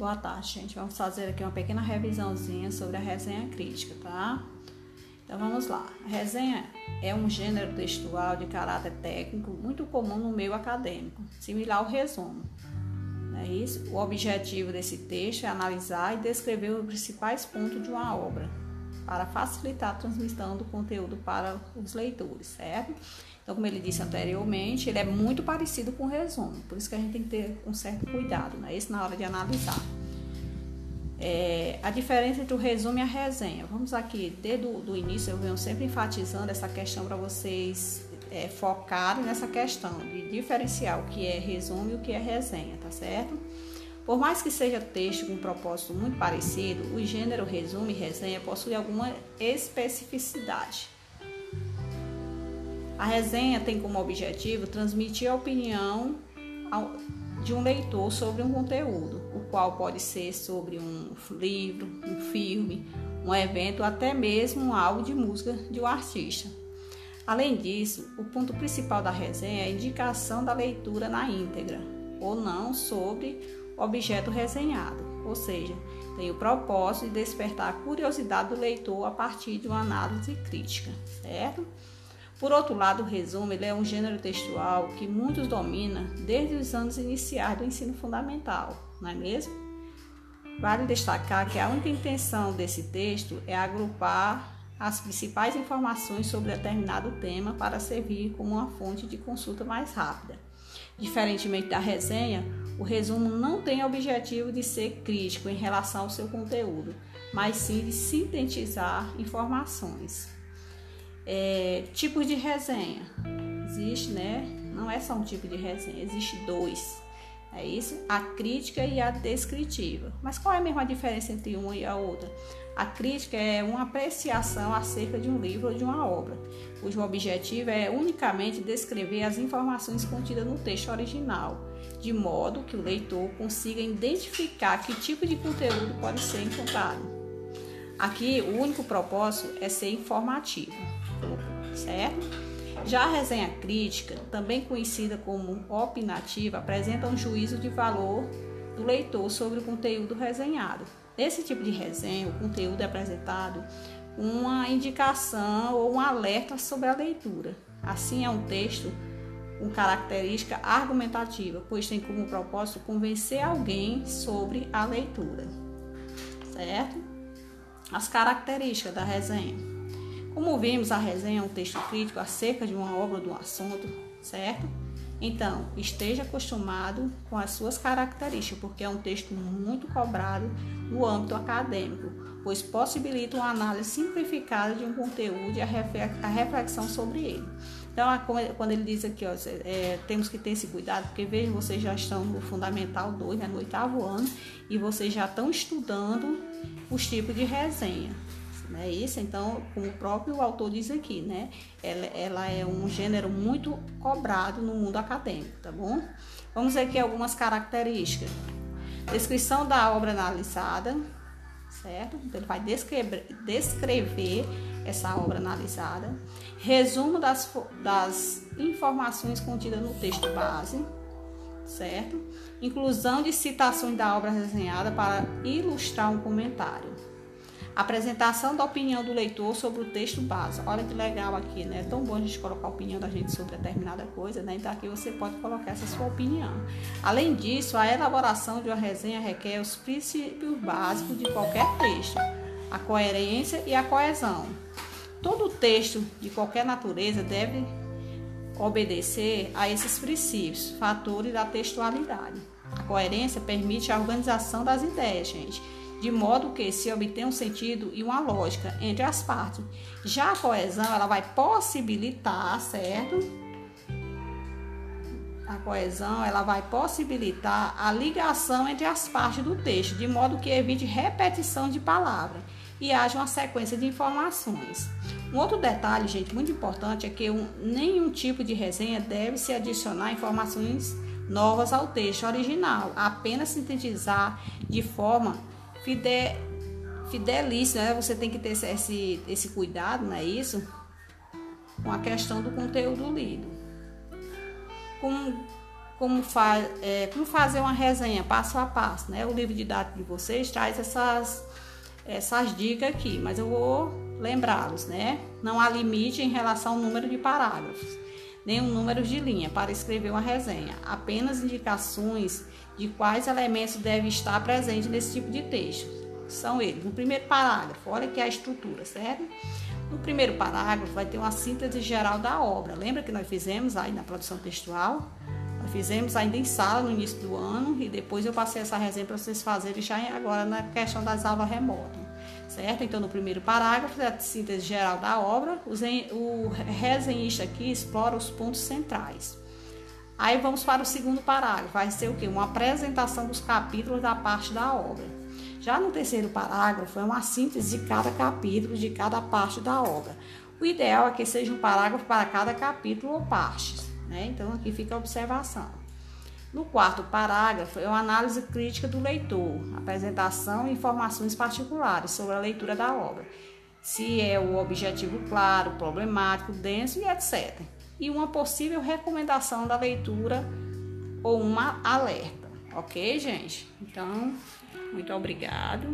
Boa tarde, gente. Vamos fazer aqui uma pequena revisãozinha sobre a resenha crítica, tá? Então vamos lá. A resenha é um gênero textual de caráter técnico muito comum no meio acadêmico, similar ao resumo. É isso? O objetivo desse texto é analisar e descrever os principais pontos de uma obra, para facilitar a transmissão do conteúdo para os leitores, certo? Então, como ele disse anteriormente, ele é muito parecido com o resumo, por isso que a gente tem que ter um certo cuidado, né? Isso na hora de analisar. É, a diferença entre o resumo e a resenha. Vamos aqui, desde o início, eu venho sempre enfatizando essa questão para vocês é, focarem nessa questão de diferenciar o que é resumo e o que é resenha, tá certo? Por mais que seja texto com um propósito muito parecido, o gênero resumo e resenha possui alguma especificidade. A resenha tem como objetivo transmitir a opinião de um leitor sobre um conteúdo, o qual pode ser sobre um livro, um filme, um evento, até mesmo algo de música de um artista. Além disso, o ponto principal da resenha é a indicação da leitura na íntegra ou não sobre objeto resenhado, ou seja, tem o propósito de despertar a curiosidade do leitor a partir de uma análise crítica, certo? Por outro lado, o resumo é um gênero textual que muitos dominam desde os anos iniciais do ensino fundamental, não é mesmo? Vale destacar que a única intenção desse texto é agrupar as principais informações sobre determinado tema para servir como uma fonte de consulta mais rápida. Diferentemente da resenha, o resumo não tem o objetivo de ser crítico em relação ao seu conteúdo, mas sim de sintetizar informações. É, tipos de resenha. Existe, né? Não é só um tipo de resenha, existe dois. É isso? A crítica e a descritiva. Mas qual é a mesma diferença entre uma e a outra? A crítica é uma apreciação acerca de um livro ou de uma obra, cujo objetivo é unicamente descrever as informações contidas no texto original, de modo que o leitor consiga identificar que tipo de conteúdo pode ser encontrado. Aqui, o único propósito é ser informativo, certo? Já a resenha crítica, também conhecida como opinativa, apresenta um juízo de valor do leitor sobre o conteúdo resenhado. Nesse tipo de resenha, o conteúdo é apresentado uma indicação ou um alerta sobre a leitura. Assim, é um texto com característica argumentativa, pois tem como propósito convencer alguém sobre a leitura. Certo? As características da resenha. Como vimos, a resenha é um texto crítico acerca de uma obra de um assunto, certo? Então, esteja acostumado com as suas características, porque é um texto muito cobrado no âmbito acadêmico, pois possibilita uma análise simplificada de um conteúdo e a reflexão sobre ele. Então, quando ele diz aqui, ó, é, temos que ter esse cuidado, porque veja, vocês já estão no Fundamental 2, né, no oitavo ano, e vocês já estão estudando os tipos de resenha. Né? Isso, então, como o próprio autor diz aqui, né? Ela, ela é um gênero muito cobrado no mundo acadêmico, tá bom? Vamos ver aqui algumas características. Descrição da obra analisada, certo? Então, ele vai descrever, descrever essa obra analisada. Resumo das, das informações contidas no texto base, certo? Inclusão de citações da obra desenhada para ilustrar um comentário. Apresentação da opinião do leitor sobre o texto base. Olha que legal aqui, né? É tão bom a gente colocar a opinião da gente sobre determinada coisa, né? Então aqui você pode colocar essa sua opinião. Além disso, a elaboração de uma resenha requer os princípios básicos de qualquer texto: a coerência e a coesão. Todo texto de qualquer natureza deve obedecer a esses princípios, fatores da textualidade. A coerência permite a organização das ideias, gente de modo que se obtém um sentido e uma lógica entre as partes. Já a coesão, ela vai possibilitar, certo? A coesão, ela vai possibilitar a ligação entre as partes do texto, de modo que evite repetição de palavras e haja uma sequência de informações. Um outro detalhe, gente, muito importante é que um, nenhum tipo de resenha deve se adicionar informações novas ao texto original, apenas sintetizar de forma fide, fidelíssimo, né? Você tem que ter esse, esse cuidado, não é isso? Com a questão do conteúdo lido. Com, como, fa é, como fazer uma resenha passo a passo, né? O livro didático de vocês traz essas, essas dicas aqui, mas eu vou lembrá-los, né? Não há limite em relação ao número de parágrafos, o número de linha para escrever uma resenha, apenas indicações de quais elementos devem estar presentes nesse tipo de texto. São eles. No primeiro parágrafo, olha que é a estrutura, certo? No primeiro parágrafo vai ter uma síntese geral da obra. Lembra que nós fizemos aí na produção textual? Nós fizemos ainda em sala no início do ano e depois eu passei essa resenha para vocês fazerem já agora na questão das aulas remotas, certo? Então, no primeiro parágrafo, a síntese geral da obra, o resenhista aqui explora os pontos centrais. Aí vamos para o segundo parágrafo, vai ser o quê? Uma apresentação dos capítulos da parte da obra. Já no terceiro parágrafo, é uma síntese de cada capítulo, de cada parte da obra. O ideal é que seja um parágrafo para cada capítulo ou partes. Né? Então, aqui fica a observação. No quarto parágrafo, é uma análise crítica do leitor, apresentação e informações particulares sobre a leitura da obra, se é o objetivo claro, problemático, denso e etc. E uma possível recomendação da leitura ou uma alerta, ok, gente? Então, muito obrigado.